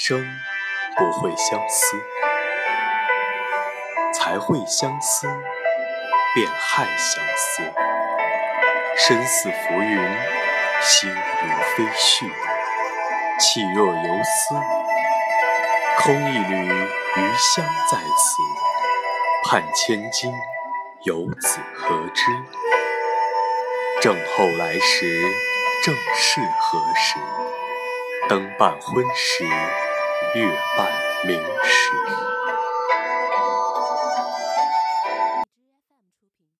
生不会相思，才会相思，便害相思。身似浮云，心如飞絮，气若游丝。空一缕余香在此，盼千金，游子何之？正后来时，正是何时？灯半昏时，月半明时。